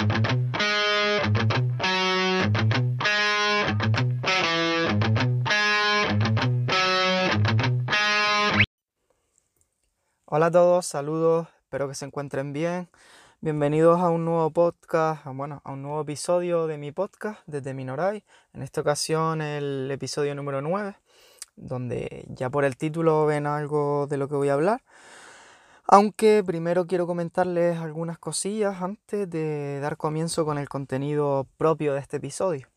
Hola a todos, saludos, espero que se encuentren bien. Bienvenidos a un nuevo podcast, bueno, a un nuevo episodio de mi podcast desde Minoray. En esta ocasión el episodio número 9, donde ya por el título ven algo de lo que voy a hablar. Aunque primero quiero comentarles algunas cosillas antes de dar comienzo con el contenido propio de este episodio.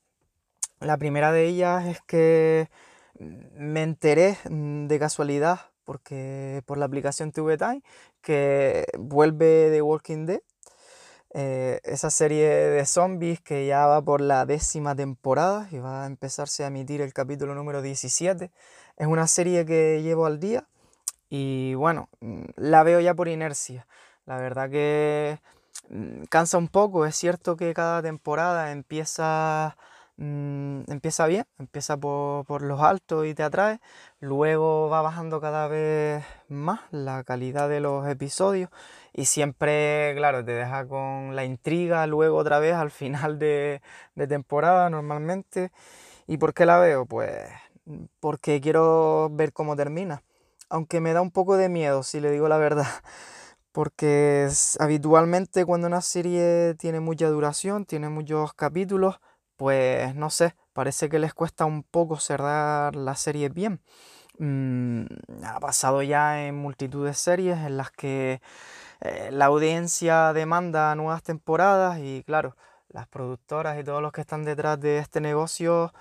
La primera de ellas es que me enteré de casualidad porque por la aplicación TV Time, que vuelve The Walking Dead, eh, esa serie de zombies que ya va por la décima temporada y va a empezarse a emitir el capítulo número 17. Es una serie que llevo al día y bueno, mm, la veo ya por inercia. La verdad que mm, cansa un poco, es cierto que cada temporada empieza Mm, empieza bien, empieza por, los altos y te atrae, luego va bajando cada vez más la calidad de los episodios y siempre, claro, te deja con la intriga luego otra vez al final de, de temporada normalmente. ¿Y por qué la veo? Pues porque quiero ver cómo termina, aunque me da un poco de miedo, si le digo la verdad. Porque habitualmente cuando una serie tiene mucha duración, tiene muchos capítulos, pues no sé, parece que les cuesta un poco cerrar la serie bien. Mm, ha pasado ya en multitud de series en las que eh, la audiencia demanda nuevas temporadas y claro, las productoras y todos los que están detrás de este negocio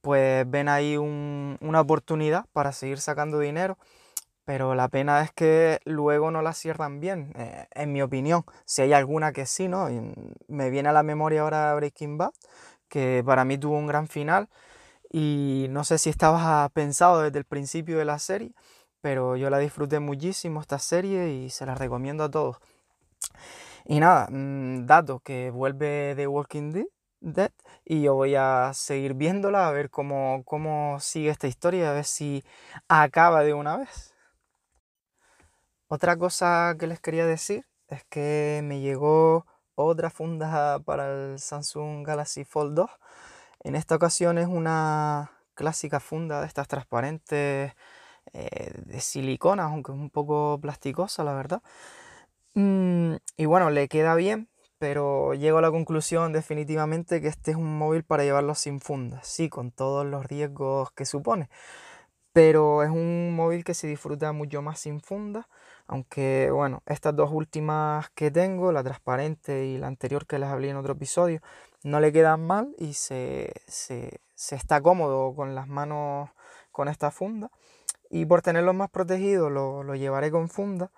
pues ven ahí una oportunidad para seguir sacando dinero, pero la pena es que luego no la cierran bien, eh, en mi opinión. Si hay alguna que sí, ¿no? me viene a la memoria ahora Breaking Bad, que para mí tuvo un gran final y no sé si estabas pensado desde el principio de la serie, pero yo la disfruté muchísimo esta serie y se la recomiendo a todos. Y nada, mm, dato que vuelve The Walking Dead y yo voy a seguir viéndola a ver cómo, cómo sigue esta historia, a ver si acaba de una vez. Otra cosa que les quería decir es que me llegó otra funda para el Samsung Galaxy Fold 2. En esta ocasión es una clásica funda de estas transparentes eh, de silicona, aunque es un poco plasticosa, la verdad. Mm, y bueno, le queda bien, pero llego a la conclusión definitivamente que este es un móvil para llevarlo sin funda, sí, con todos los riesgos que supone. Pero es un móvil que se disfruta mucho más sin funda aunque bueno, estas dos últimas que tengo, la transparente y la anterior que les hablé en otro episodio, no le quedan mal y se, está cómodo con las manos con esta funda. Y por tenerlos más protegidos lo, llevaré con funda.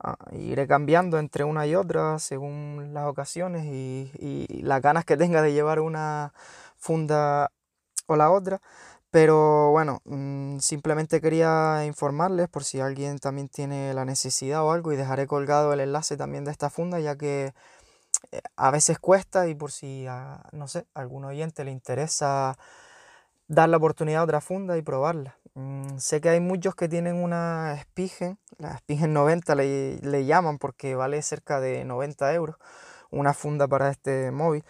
Ah, iré cambiando entre una y otra según las ocasiones y, y las ganas que tenga de llevar una funda o la otra. Pero bueno, mm, simplemente quería informarles por si alguien también tiene la necesidad o algo y dejaré colgado el enlace también de esta funda ya que eh, a veces cuesta y por si a, no sé, a algún oyente le interesa dar la oportunidad a otra funda y probarla. Mm, sé que hay muchos que tienen una Spigen, la Spigen 90 le, le llaman porque vale cerca de 90 euros, una funda para este móvil.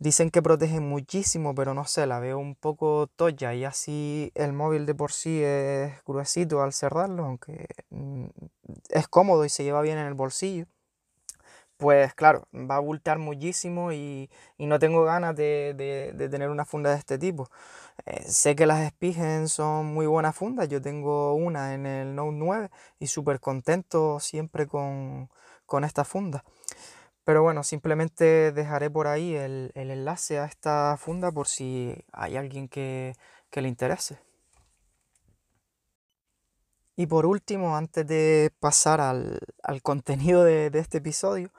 Dicen que protege muchísimo, pero no sé, la veo un poco toya y así el móvil de por sí es gruesito al cerrarlo, aunque mm, es cómodo y se lleva bien en el bolsillo. Pues claro, va a abultar muchísimo y, no tengo ganas de, tener una funda de este tipo. Eh, sé que las Spigen son muy buenas fundas, yo tengo una en el Note 9 y súper contento siempre con, con esta funda. Pero bueno, simplemente dejaré por ahí el, enlace a esta funda por si hay alguien que, le interese. Y por último, antes de pasar al, contenido de, este episodio,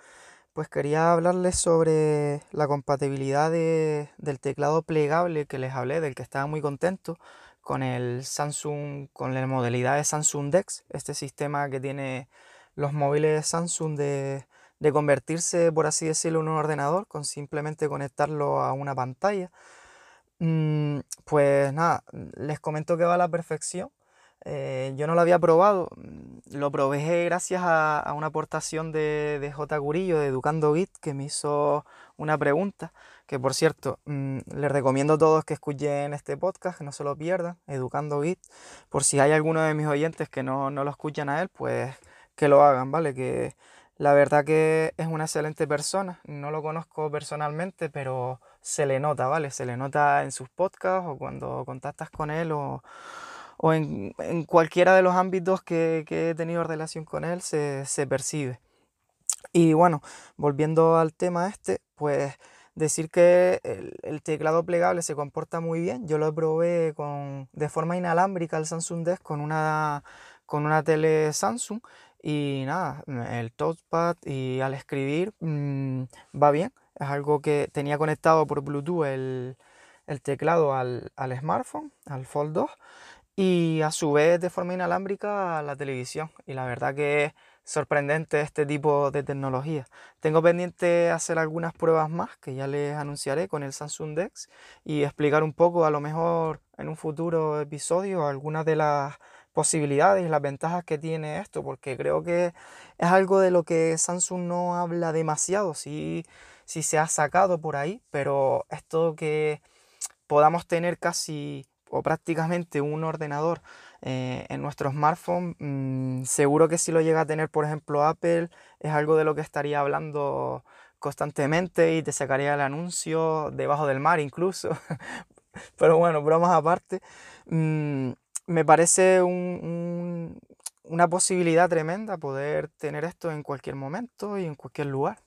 pues quería hablarles sobre la compatibilidad del teclado plegable que les hablé, del que estaba muy contento, con el Samsung, con la modalidad de Samsung Dex, este sistema que tiene los móviles Samsung de, de convertirse, por así decirlo, en un ordenador con simplemente conectarlo a una pantalla. Mm, pues nada, les comento que va a la perfección. Eh, yo no lo había probado, mm, lo probé gracias a, una aportación de, de J. Gurillo de Educando Git que me hizo una pregunta, que por cierto, mm, les recomiendo a todos que escuchen este podcast, que no se lo pierdan, Educando Git, por si hay alguno de mis oyentes que no, no lo escuchan a él, pues que lo hagan, ¿vale? Que la verdad que es una excelente persona, no lo conozco personalmente, pero se le nota, ¿vale? Se le nota en sus podcasts o cuando contactas con él o, en, cualquiera de los ámbitos que, he tenido relación con él se, percibe. Y bueno, volviendo al tema este, pues decir que el, teclado plegable se comporta muy bien. Yo lo probé con, de forma inalámbrica el Samsung Desk con una, con una tele Samsung y nada, el touchpad y al escribir mm, va bien. Es algo que tenía conectado por Bluetooth el, teclado al, smartphone, al Fold 2, y a su vez de forma inalámbrica a la televisión. Y la verdad que es sorprendente este tipo de tecnología. Tengo pendiente hacer algunas pruebas más que ya les anunciaré con el Samsung Dex y explicar un poco a lo mejor en un futuro episodio algunas de las posibilidades y las ventajas que tiene esto, porque creo que es algo de lo que Samsung no habla demasiado, sí, sí se ha sacado por ahí, pero esto que podamos tener casi o prácticamente un ordenador eh, en nuestro smartphone, mm, seguro que si lo llega a tener, por ejemplo, Apple, es algo de lo que estaría hablando constantemente y te sacaría el anuncio debajo del mar incluso. Pero bueno, bromas aparte. Mm, me parece una posibilidad tremenda poder tener esto en cualquier momento y en cualquier lugar.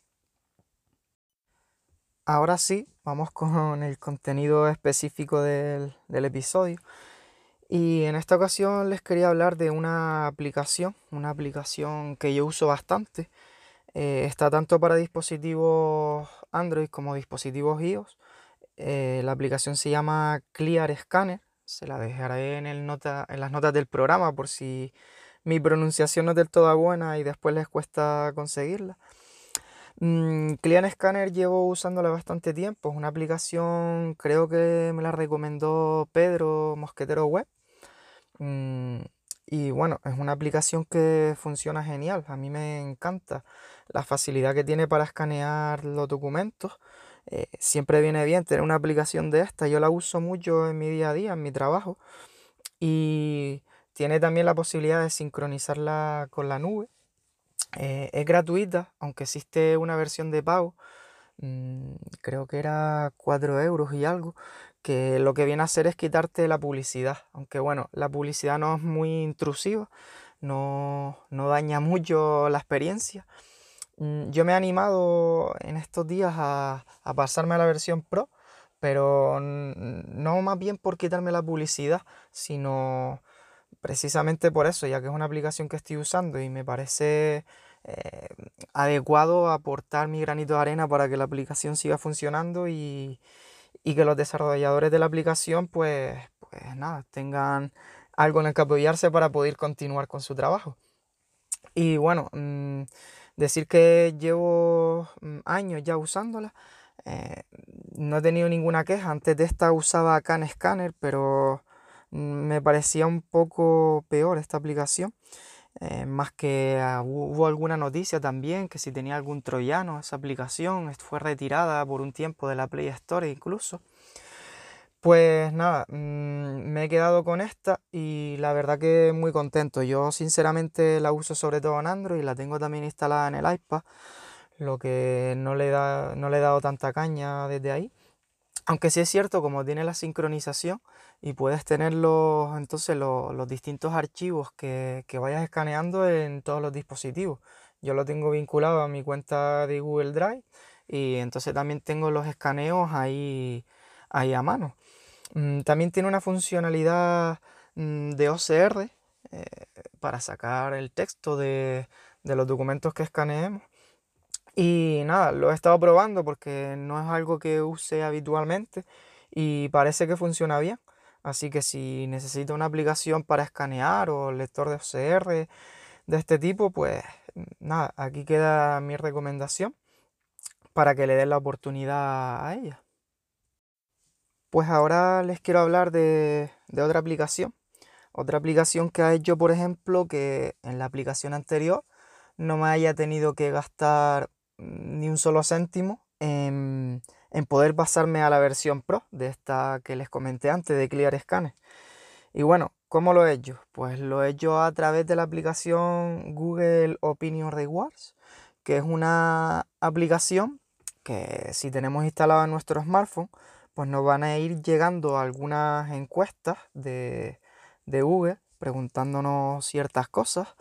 Ahora sí, vamos con el contenido específico del, episodio. Y en esta ocasión les quería hablar de una aplicación, una aplicación que yo uso bastante. Eh, está tanto para dispositivos Android como dispositivos iOS. Eh, la aplicación se llama Clear Scanner se la dejaré en, el nota, en las notas del programa por si mi pronunciación no es del todo buena y después les cuesta conseguirla. Mm, Scanner llevo usándola bastante tiempo. Es una aplicación, creo que me la recomendó Pedro Mosquetero Web. Mm, y bueno, es una aplicación que funciona genial. A mí me encanta la facilidad que tiene para escanear los documentos. Eh, siempre viene bien tener una aplicación de esta. Yo la uso mucho en mi día a día, en mi trabajo. Y tiene también la posibilidad de sincronizarla con la nube. Eh, es gratuita, aunque existe una versión de pago. Mm, creo que era 4 euros y algo. Que lo que viene a hacer es quitarte la publicidad. Aunque bueno, la publicidad no es muy intrusiva. No, no daña mucho la experiencia. Mm, yo me he animado en estos días a, pasarme a la versión Pro, pero no más bien por quitarme la publicidad, sino precisamente por eso, ya que es una aplicación que estoy usando y me parece eh, adecuado aportar mi granito de arena para que la aplicación siga funcionando y, que los desarrolladores de la aplicación pues, pues nada, tengan algo en el que apoyarse para poder continuar con su trabajo. Y bueno, mm, Decir que llevo mm, años ya usándola. Eh, no he tenido ninguna queja. Antes de esta usaba Can Scanner, pero mm, me parecía un poco peor esta aplicación. Eh, más que ah, hubo alguna noticia también que si tenía algún troyano esa aplicación fue retirada por un tiempo de la Play Store incluso. Pues nada, mm, me he quedado con esta y la verdad que muy contento. Yo sinceramente la uso sobre todo en Android, la tengo también instalada en el iPad, lo que no le, da, no le he dado tanta caña desde ahí. Aunque sí es cierto, como tiene la sincronización y puedes tener los, entonces los, distintos archivos que, que vayas escaneando en todos los dispositivos. Yo lo tengo vinculado a mi cuenta de Google Drive y entonces también tengo los escaneos ahí, ahí a mano. Mm, también tiene una funcionalidad mm, de OCR eh, para sacar el texto de, los documentos que escaneemos. Y nada, lo he estado probando porque no es algo que use habitualmente y parece que funciona bien. Así que si necesita una aplicación para escanear o lector de OCR de este tipo, pues nada, aquí queda mi recomendación para que le den la oportunidad a ella. Pues ahora les quiero hablar de, otra aplicación. Otra aplicación que ha hecho, por ejemplo, que en la aplicación anterior no me haya tenido que gastar ni un solo céntimo en, poder pasarme a la versión Pro de esta que les comenté antes de Clear Scanner. Y bueno, ¿cómo lo he hecho? Pues lo he hecho a través de la aplicación Google Opinion Rewards, que es una aplicación que si tenemos instalada en nuestro smartphone, pues nos van a ir llegando algunas encuestas de, de Google preguntándonos ciertas cosas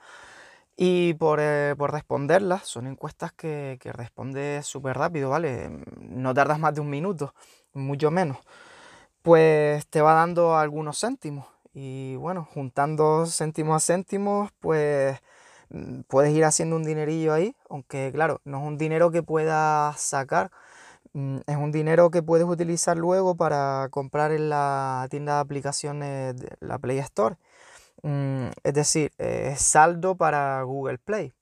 y por, eh, responderlas, son encuestas que, que respondes súper rápido, ¿vale? No tardas más de un minuto, mucho menos. Pues te va dando algunos céntimos. Y bueno, juntando céntimos a céntimos, pues mm, puedes ir haciendo un dinerillo ahí, aunque claro, no es un dinero que puedas sacar, es un dinero que puedes utilizar luego para comprar en la tienda de aplicaciones de la Play Store. Mm, es decir, saldo para Google Play.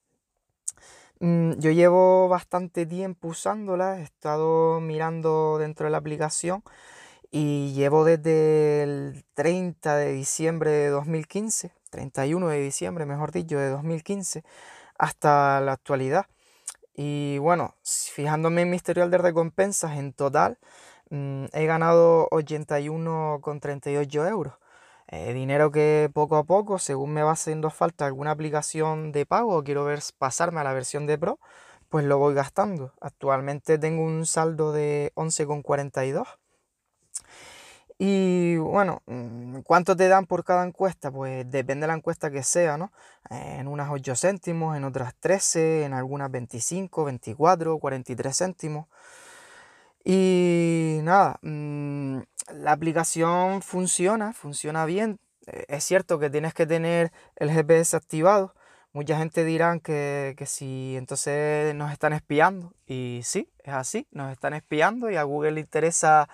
Mm, yo llevo bastante tiempo usándola, he estado mirando dentro de la aplicación y llevo desde el 30 de diciembre de 2015, 31 de diciembre, mejor dicho, de 2015, hasta la actualidad. Y bueno, fijándome en mi historial de recompensas, en total mm, he ganado 81,38 euros. Eh, dinero que poco a poco, según me va haciendo falta alguna aplicación de pago o quiero ver pasarme a la versión de Pro, pues lo voy gastando. Actualmente tengo un saldo de 11,42. Y bueno, mm, ¿cuánto te dan por cada encuesta? Pues depende de la encuesta que sea, ¿no? En unas 8 céntimos, en otras 13, en algunas 25, 24, 43 céntimos. Y nada, mm, la aplicación funciona, funciona bien. Eh, es cierto que tienes que tener el GPS activado. Mucha gente dirá que, que si entonces nos están espiando. Y sí, es así, nos están espiando y a Google le interesa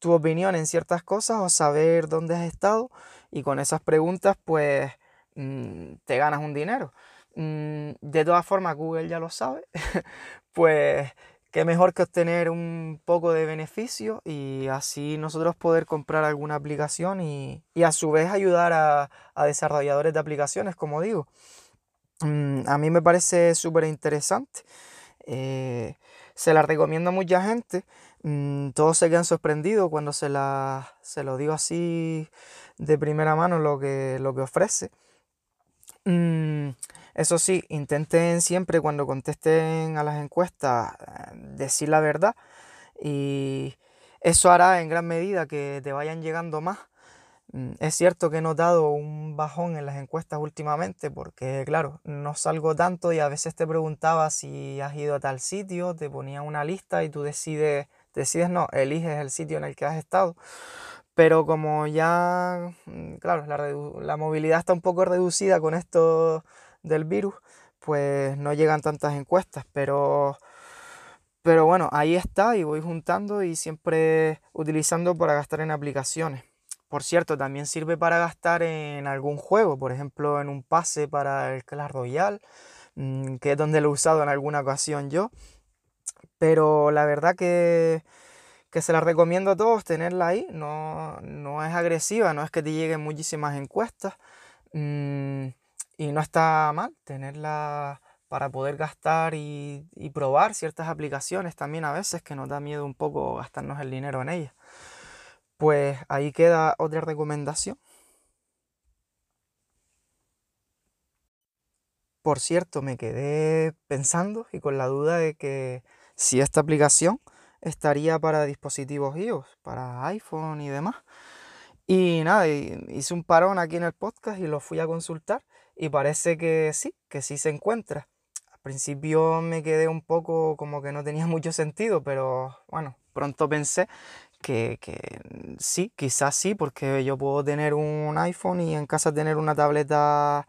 tu opinión en ciertas cosas o saber dónde has estado. Y con esas preguntas, pues mm, te ganas un dinero. Mm, de todas formas, Google ya lo sabe. pues qué mejor que obtener un poco de beneficio y así nosotros poder comprar alguna aplicación y, a su vez ayudar a, desarrolladores de aplicaciones, como digo. Mm, a mí me parece súper interesante. Eh, se la recomiendo a mucha gente. Mm, todos se quedan sorprendidos cuando se, la, se lo digo así de primera mano lo que, lo que ofrece. Mm, eso sí, intenten siempre cuando contesten a las encuestas eh, decir la verdad y eso hará en gran medida que te vayan llegando más. Mm, es cierto que he notado un bajón en las encuestas últimamente porque, claro, no salgo tanto y a veces te preguntaba si has ido a tal sitio, te ponía una lista y tú decides, decides no, eliges el sitio en el que has estado. Pero como ya, mm, claro, la, movilidad está un poco reducida con esto del virus, pues no llegan tantas encuestas, pero, pero bueno, ahí está y voy juntando y siempre utilizando para gastar en aplicaciones. Por cierto, también sirve para gastar en algún juego, por ejemplo, en un pase para el Clash Royale, mm, que es donde lo he usado en alguna ocasión yo. Pero la verdad que, que se la recomiendo a todos tenerla ahí, no, no es agresiva, no es que te lleguen muchísimas encuestas. Mm, y no está mal tenerla para poder gastar y, probar ciertas aplicaciones también a veces que nos da miedo un poco gastarnos el dinero en ellas. Pues ahí queda otra recomendación. Por cierto, me quedé pensando y con la duda de que si esta aplicación estaría para dispositivos iOS, para iPhone y demás. Y nada, hice un parón aquí en el podcast y lo fui a consultar y parece que sí, que sí se encuentra. Al principio me quedé un poco como que no tenía mucho sentido, pero bueno, pronto pensé que, sí, quizás sí, porque yo puedo tener un iPhone y en casa tener una tableta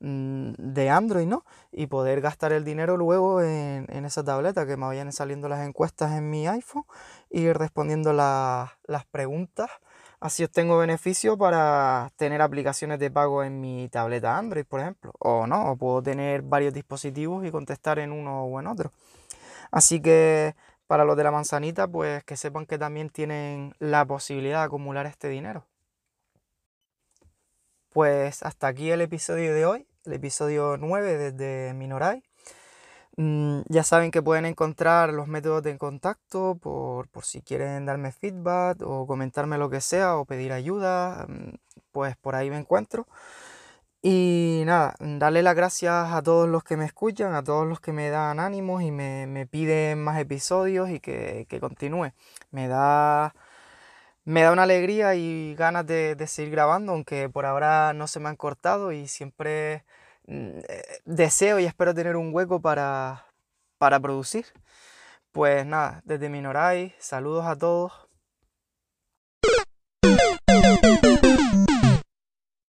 de Android, ¿no? Y poder gastar el dinero luego en, esa tableta, que me vayan saliendo las encuestas en mi iPhone y respondiendo las preguntas Así obtengo beneficio para tener aplicaciones de pago en mi tableta Android, por ejemplo. O no, o puedo tener varios dispositivos y contestar en uno o en otro. Así que para los de la manzanita, pues que sepan que también tienen la posibilidad de acumular este dinero. Pues hasta aquí el episodio de hoy, el episodio 9 desde Minorai. Mm, ya saben que pueden encontrar los métodos de contacto por, por, si quieren darme feedback o comentarme lo que sea o pedir ayuda, mm, pues por ahí me encuentro. Y nada, darle las gracias a todos los que me escuchan, a todos los que me dan ánimos y me, piden más episodios y que, continúe. Me da, me da una alegría y ganas de, seguir grabando, aunque por ahora no se me han cortado y siempre mm, eh, deseo y espero tener un hueco para, para producir. Pues nada, desde Minoray, saludos a todos.